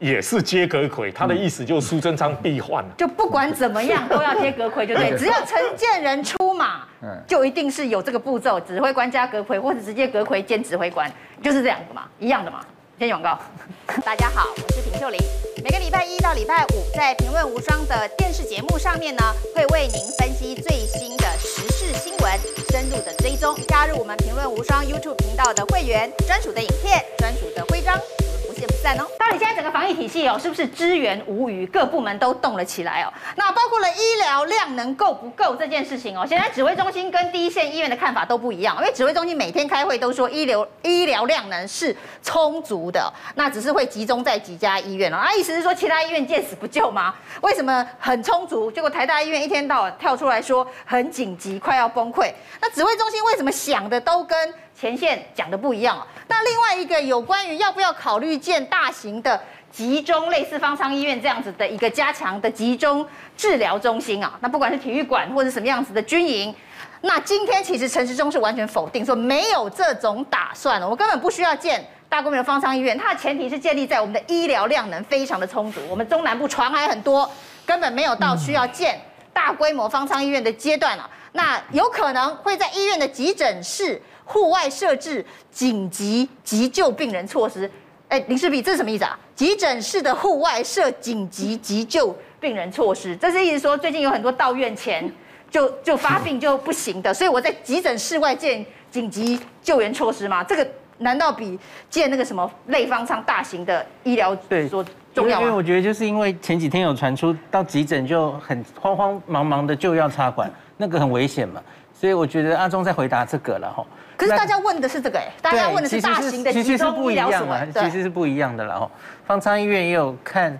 也是接阁魁，他的意思就是苏贞昌必换，就不管怎么样都要接阁魁，就对，只要陈建仁出马，就一定是有这个步骤，指挥官加阁魁，或者直接阁魁兼指挥官，就是这样子嘛，一样的嘛。先广告，<laughs> 大家好，我是平秀玲，每个礼拜一到礼拜五在评论无双的电视节目上面呢，会为您分析最新时事新闻，深入的追踪，加入我们评论无双 YouTube 频道的会员，专属的影片，专属的徽章。我们不见不散哦！到底现在整个防疫体系哦，是不是支援无虞？各部门都动了起来哦。那包括了医疗量能够不够这件事情哦，现在指挥中心跟第一线医院的看法都不一样。因为指挥中心每天开会都说医疗医疗量能是充足的，那只是会集中在几家医院哦。啊，意思是说其他医院见死不救吗？为什么很充足？结果台大医院一天到晚跳出来说很紧急，快要崩溃。那指挥中心为什么想的都跟前线讲的不一样啊，那另外一个有关于要不要考虑建大型的集中类似方舱医院这样子的一个加强的集中治疗中心啊，那不管是体育馆或者什么样子的军营，那今天其实陈时中是完全否定说没有这种打算，我根本不需要建大规模的方舱医院，它的前提是建立在我们的医疗量能非常的充足，我们中南部船还很多，根本没有到需要建大规模方舱医院的阶段啊，那有可能会在医院的急诊室。户外设置紧急急救病人措施，哎，林世璧，这是什么意思啊？急诊室的户外设紧急急救病人措施，这是意思说最近有很多到院前 <laughs> 就就发病就不行的，所以我在急诊室外建紧急救援措施吗？这个难道比建那个什么类方舱大型的医疗对说重要吗？因为我觉得就是因为前几天有传出到急诊就很慌慌忙忙的就要插管，那个很危险嘛，所以我觉得阿忠在回答这个了哈。可是大家问的是这个哎，大家问的是大型的集中医疗所，其实是不一样的了哈。方舱医院也有看，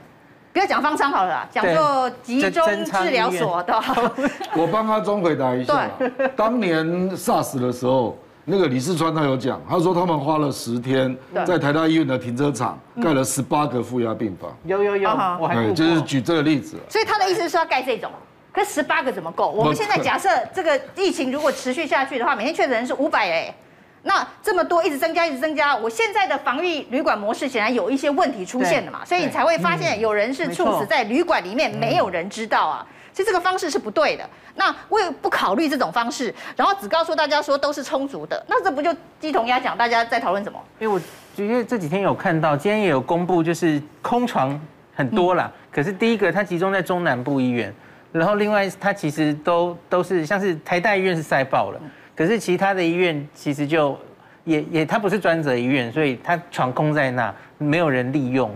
不要讲方舱好了啦，讲做集中治疗所的。<laughs> 我帮阿忠回答一下，当年 SARS 的时候，那个李世川他有讲，他说他们花了十天在台大医院的停车场盖了十八个负压病房。有有有，我还就是举这个例子。所以他的意思是说要盖这种。可十八个怎么够？我们现在假设这个疫情如果持续下去的话，每天确诊人是五百哎，那这么多一直增加一直增加，我现在的防疫旅馆模式显然有一些问题出现了嘛，所以你才会发现有人是猝死在旅馆里面，没有人知道啊，其实这个方式是不对的。那为不考虑这种方式，然后只告诉大家说都是充足的，那这不就鸡同鸭讲？大家在讨论什么？因为我觉得这几天有看到，今天也有公布，就是空床很多啦，可是第一个它集中在中南部医院。然后另外，它其实都都是像是台大医院是塞爆了，可是其他的医院其实就也也它不是专责医院，所以它床空在那，没有人利用。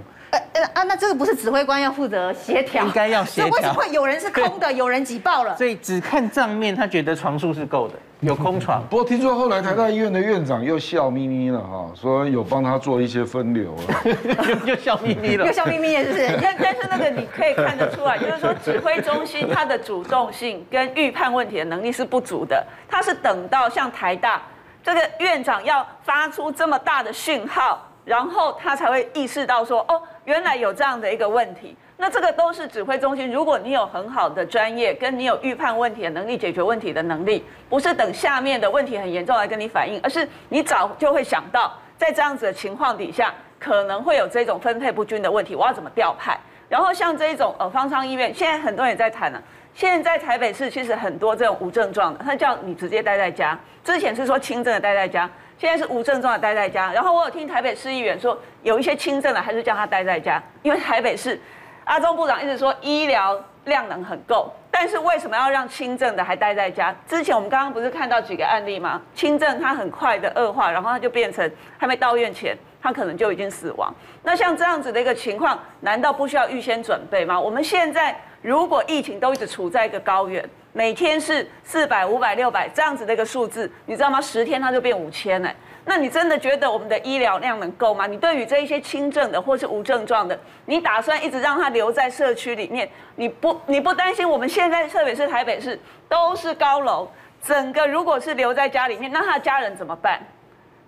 呃啊，那这个不是指挥官要负责协调？应该要协 <laughs> 调。为什么会有人是空的，有人挤爆了？所以只看账面，他觉得床数是够的，有空床。<laughs> 不过听说后来台大医院的院长又笑眯眯了哈，说有帮他做一些分流了，<laughs> 又笑眯眯了，又笑眯眯了，是不是？但但是那个你可以看得出来，就是说指挥中心它的主动性跟预判问题的能力是不足的，他是等到像台大这个院长要发出这么大的讯号。然后他才会意识到说，哦，原来有这样的一个问题。那这个都是指挥中心，如果你有很好的专业，跟你有预判问题的能力、解决问题的能力，不是等下面的问题很严重来跟你反映，而是你早就会想到，在这样子的情况底下，可能会有这种分配不均的问题，我要怎么调派？然后像这一种呃方舱医院，现在很多人也在谈了，现在台北市其实很多这种无症状的，他叫你直接待在家。之前是说轻症的待在家，现在是无症状的待在家。然后我有听台北市议员说，有一些轻症的还是叫他待在家，因为台北市阿中部长一直说医疗量能很够，但是为什么要让轻症的还待在家？之前我们刚刚不是看到几个案例吗？轻症他很快的恶化，然后他就变成还没到院前，他可能就已经死亡。那像这样子的一个情况，难道不需要预先准备吗？我们现在。如果疫情都一直处在一个高原，每天是四百、五百、六百这样子的一个数字，你知道吗？十天它就变五千了，那你真的觉得我们的医疗量能够吗？你对于这一些轻症的或是无症状的，你打算一直让他留在社区里面？你不你不担心我们现在特别是台北市都是高楼，整个如果是留在家里面，那他的家人怎么办？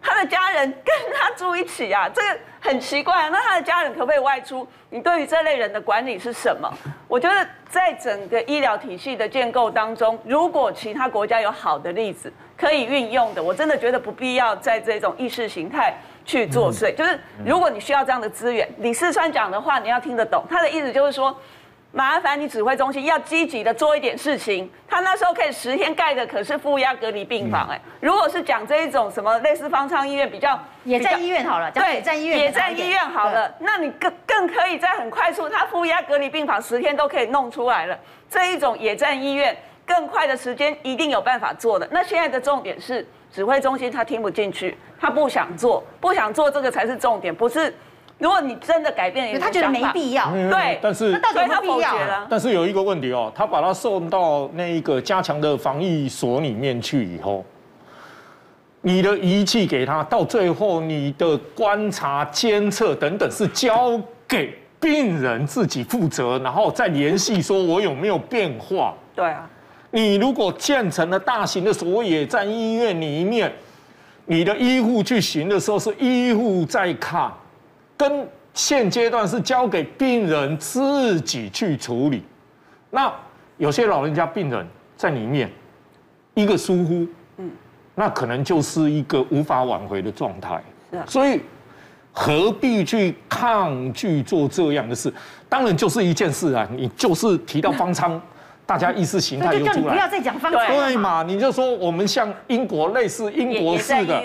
他的家人跟他住一起啊，这个很奇怪啊。那他的家人可不可以外出？你对于这类人的管理是什么？我觉得在整个医疗体系的建构当中，如果其他国家有好的例子可以运用的，我真的觉得不必要在这种意识形态去作祟。就是如果你需要这样的资源，李四川讲的话你要听得懂。他的意思就是说。麻烦你指挥中心要积极的做一点事情。他那时候可以十天盖的可是负压隔离病房，哎，如果是讲这一种什么类似方舱医院比较野战医院好了，对，野战医院野战医院好了，那你更更可以在很快速，他负压隔离病房十天都可以弄出来了。这一种野战医院更快的时间一定有办法做的。那现在的重点是指挥中心他听不进去，他不想做，不想做这个才是重点，不是。如果你真的改变，他觉得没必要，对，但是那到底有没有必要？但是有一个问题哦，他把他送到那一个加强的防疫所里面去以后，你的仪器给他，到最后你的观察、监测等等是交给病人自己负责，然后再联系说我有没有变化。对啊，你如果建成了大型的所谓野战医院里面，你的医护去巡的时候是医护在看。跟现阶段是交给病人自己去处理，那有些老人家病人在里面，一个疏忽，嗯，那可能就是一个无法挽回的状态。是啊，所以何必去抗拒做这样的事？当然就是一件事啊，你就是提到方舱，大家意识形态又出来，你不要再讲方舱，对嘛？你就说我们像英国类似英国式的。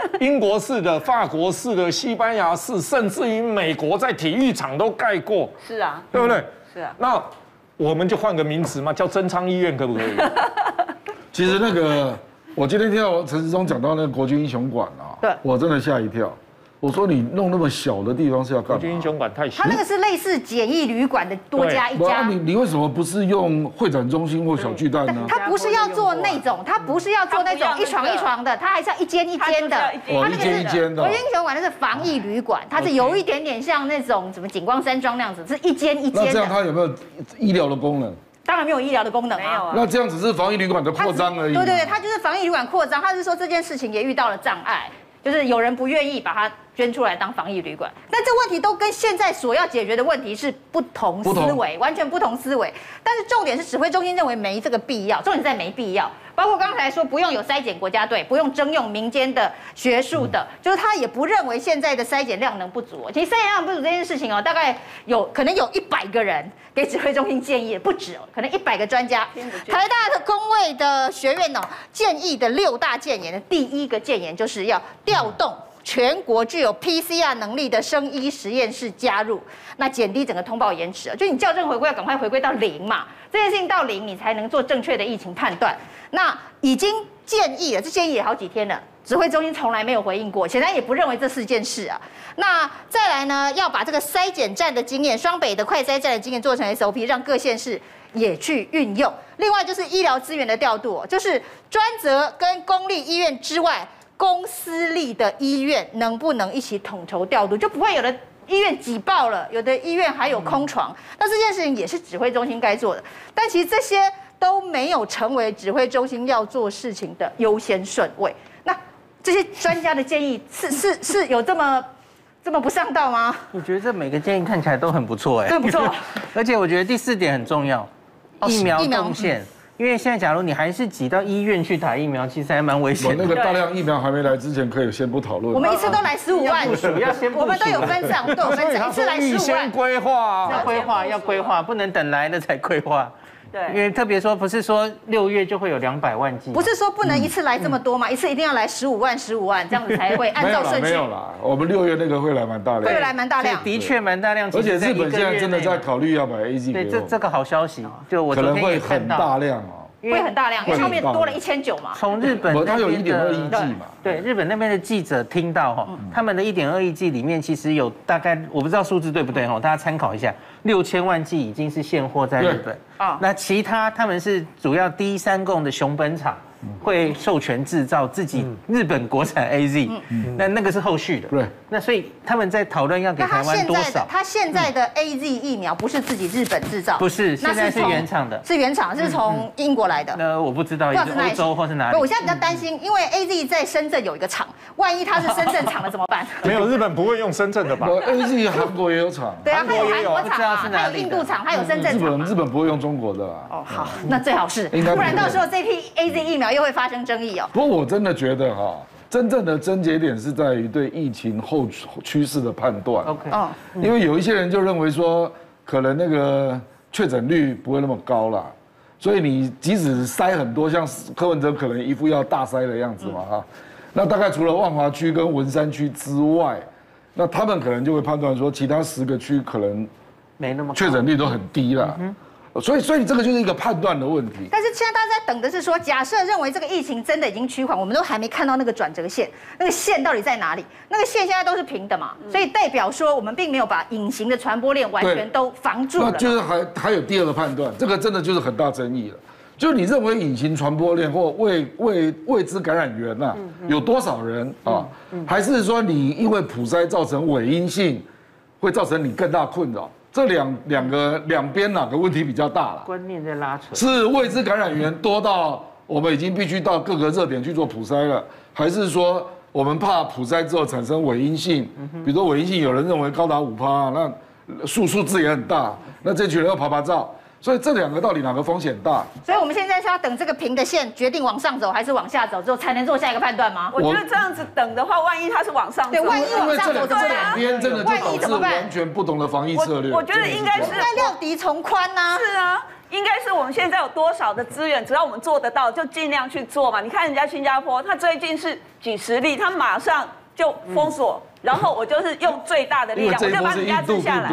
<laughs> 英国式的、法国式的、西班牙式，甚至于美国在体育场都盖过。是啊，对不对？是啊。那我们就换个名词嘛，叫真昌医院，可不可以？<laughs> 其实那个，我今天听到陈时中讲到那个国军英雄馆啊，对，我真的吓一跳。我说你弄那么小的地方是要干嘛？英雄馆太小。他那个是类似简易旅馆的多加一家。你你为什么不是用会展中心或小巨蛋呢？他不是要做那种，他不是要做那种一床一床的，他还是要一间一间的。哦，一间一间的。国军英雄馆那是防疫旅馆，它是有一点点像那种什么景光山庄那样子，是一间一间的。那这样它有没有医疗的功能？当然没有医疗的功能，没有啊。那这样只是防疫旅馆的扩张而已。对对对，它就是防疫旅馆扩张，他是说这件事情也遇到了障碍，就是有人不愿意把它。捐出来当防疫旅馆，但这问题都跟现在所要解决的问题是不同思维，完全不同思维。但是重点是指挥中心认为没这个必要，重点在没必要。包括刚才说不用有筛检国家队，不用征用民间的学术的，就是他也不认为现在的筛检量能不足。其实筛检量不足这件事情哦，大概有可能有一百个人给指挥中心建议，不止哦，可能一百个专家。台大的工位的学院哦，建议的六大建言的第一个建言就是要调动。全国具有 PCR 能力的生医实验室加入，那减低整个通报延迟啊，就你校正回归要赶快回归到零嘛，这件事情到零你才能做正确的疫情判断。那已经建议了，这建议也好几天了，指挥中心从来没有回应过，显然也不认为这是件事啊。那再来呢，要把这个筛检站的经验，双北的快筛站的经验做成 SOP，让各县市也去运用。另外就是医疗资源的调度，就是专责跟公立医院之外。公私立的医院能不能一起统筹调度，就不会有的医院挤爆了，有的医院还有空床。那这件事情也是指挥中心该做的，但其实这些都没有成为指挥中心要做事情的优先顺位。那这些专家的建议是是 <laughs> 是有这么这么不上道吗？我觉得这每个建议看起来都很不错，哎，对，不错。<laughs> 而且我觉得第四点很重要，疫苗动线。因为现在，假如你还是挤到医院去打疫苗，其实还蛮危险的。那个大量疫苗还没来之前，可以先不讨论。我们一次都来十五万，要先我们都有分散，对，我们一次来十五万。先规划，要规划，要规划，不能等来了才规划。对，因为特别说不是说六月就会有两百万剂，不是说不能一次来这么多嘛，一次一定要来十五万、十五万，这样子才会按照顺序。没有啦，我们六月那个会来蛮大量，会来蛮大量，的确蛮大量。而且日本现在真的在考虑要买 A G 对，这这个好消息，就我可能会很大量哦。会很大量，因为后面多了一千九嘛。从日本那边的对，对日本那边的记者听到哈，他们的一点二亿剂里面其实有大概我不知道数字对不对哈，大家参考一下，六千万剂已经是现货在日本。啊。那其他他们是主要第一三供的熊本厂会授权制造自己日本国产 AZ，那那个是后续的。对，那所以他们在讨论要给台湾多少？他现在的 AZ 疫苗不是自己日本制造，不是，现在是原厂的，是原厂，是从英国来的。那我不知道，是欧洲或是哪里？我现在比较担心，因为 AZ 在深圳有一个厂，万一他是深圳厂的怎么办？<laughs> 没有，日本不会用深圳的吧？AZ 韩国也有厂，对啊，还有韩国厂，还有印度厂，还有深圳厂。日本日本不会用中国的。哦，好，那最好是，不然到时候这批 AZ 疫苗又会发生争议哦。不过我真的觉得哈，真正的症结点是在于对疫情后趋势的判断。OK，因为有一些人就认为说，可能那个确诊率不会那么高啦，所以你即使塞很多，像柯文哲可能一副要大塞的样子嘛哈，那大概除了万华区跟文山区之外，那他们可能就会判断说，其他十个区可能没那么确诊率都很低了。所以，所以这个就是一个判断的问题。但是现在大家在等的是说，假设认为这个疫情真的已经趋缓，我们都还没看到那个转折线，那个线到底在哪里？那个线现在都是平的嘛，所以代表说我们并没有把隐形的传播链完全都防住了。那就是还还有第二个判断，这个真的就是很大争议了。就是你认为隐形传播链或未未未知感染源呐，有多少人啊？还是说你因为普筛造成伪阴性，会造成你更大困扰？这两两个两边哪个问题比较大了？观念在拉扯，是未知感染源多到我们已经必须到各个热点去做普筛了，还是说我们怕普筛之后产生伪阴性？比如说伪阴性，有人认为高达五趴，那数数字也很大，那这群人要趴趴走。所以这两个到底哪个风险大？所以我们现在是要等这个平的线决定往上走还是往下走之后，才能做下一个判断吗？我觉得这样子等的话，万一它是往上走，对，万一往上走，这两边真的就导致完全不同的防疫策略。我觉得应该是应该料敌从宽呐。是啊，应该是我们现在有多少的资源，只要我们做得到，就尽量去做嘛。你看人家新加坡，他最近是几十例，他马上就封锁。然后我就是用最大的力量，我就把你压制下来。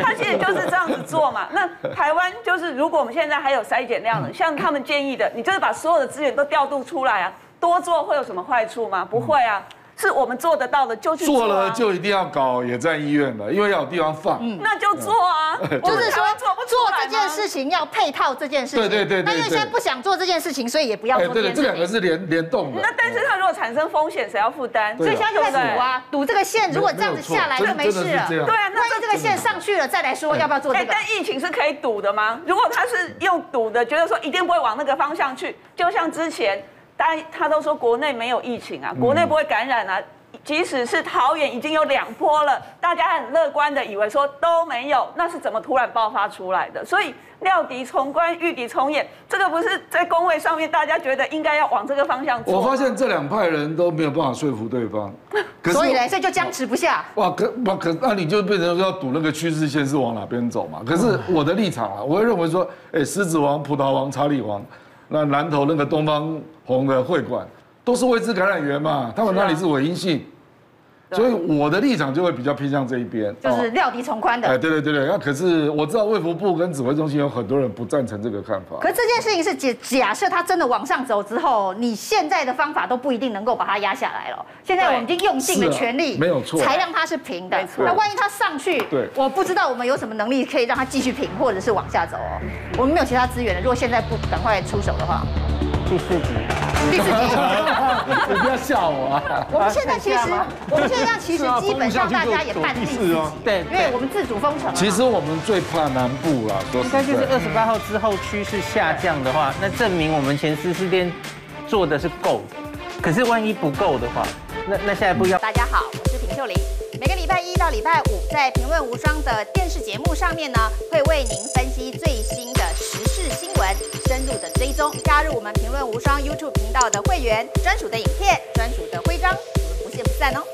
他现在就是这样子做嘛。<laughs> 那台湾就是，如果我们现在还有筛检量的，像他们建议的，你就是把所有的资源都调度出来啊，多做会有什么坏处吗？不会啊。是我们做得到的，就去做。做了就一定要搞野战医院了，因为要有地方放。嗯，那就做啊。就是说做不做这件事情要配套这件事情。对对对。那因为现在不想做这件事情，所以也不要做。对对，这两个是联联动的。那但是它如果产生风险，谁要负担？所以现在就在赌啊，赌这个线如果这样子下来就没事了。对啊，万一这个线上去了再来说要不要做这个？但疫情是可以赌的吗？如果他是用赌的，觉得说一定不会往那个方向去，就像之前。大家他都说国内没有疫情啊，国内不会感染啊。即使是桃园已经有两波了，大家很乐观的以为说都没有，那是怎么突然爆发出来的？所以料敌从宽，御敌从严，这个不是在工位上面大家觉得应该要往这个方向做。我发现这两派人都没有办法说服对方，<laughs> 所以呢，所以就僵持不下。哇，可不可，那你就变成说要赌那个趋势线是往哪边走嘛？可是我的立场啊，我会认为说，哎，狮子王、葡萄王、查理王。那南投那个东方红的会馆，都是未知感染源嘛，他们那里是伪阴性，所以我的立场就会比较偏向这一边，就是料敌从宽的。哎，对对对对，那可是我知道卫福部跟指挥中心有很多人不赞成这个看法。可是这件事情是假假设它真的往上走之后，你现在的方法都不一定能够把它压下来了。现在我们已经用尽了全力，没有错，才让它是平的。那万一它上去，对，我不知道我们有什么能力可以让它继续平，或者是往下走哦。我们没有其他资源了，如果现在不赶快出手的话。<laughs> 第四集，第四集，你不要笑我啊！我们现在其实，<laughs> 我们现在其实基本上大家也办第四集，对，因为我们自主封城。其实我们最怕南部了，应该就是二十八号之后趋势下降的话，那证明我们前十四天做的是够的。可是万一不够的话，那那下一步要。大家好，我是平秀玲。每个礼拜一到礼拜五，在《评论无双》的电视节目上面呢，会为您分析最新的时是新闻，深入的追踪。加入我们《评论无双》YouTube 频道的会员，专属的影片，专属的徽章，我们不见不散哦。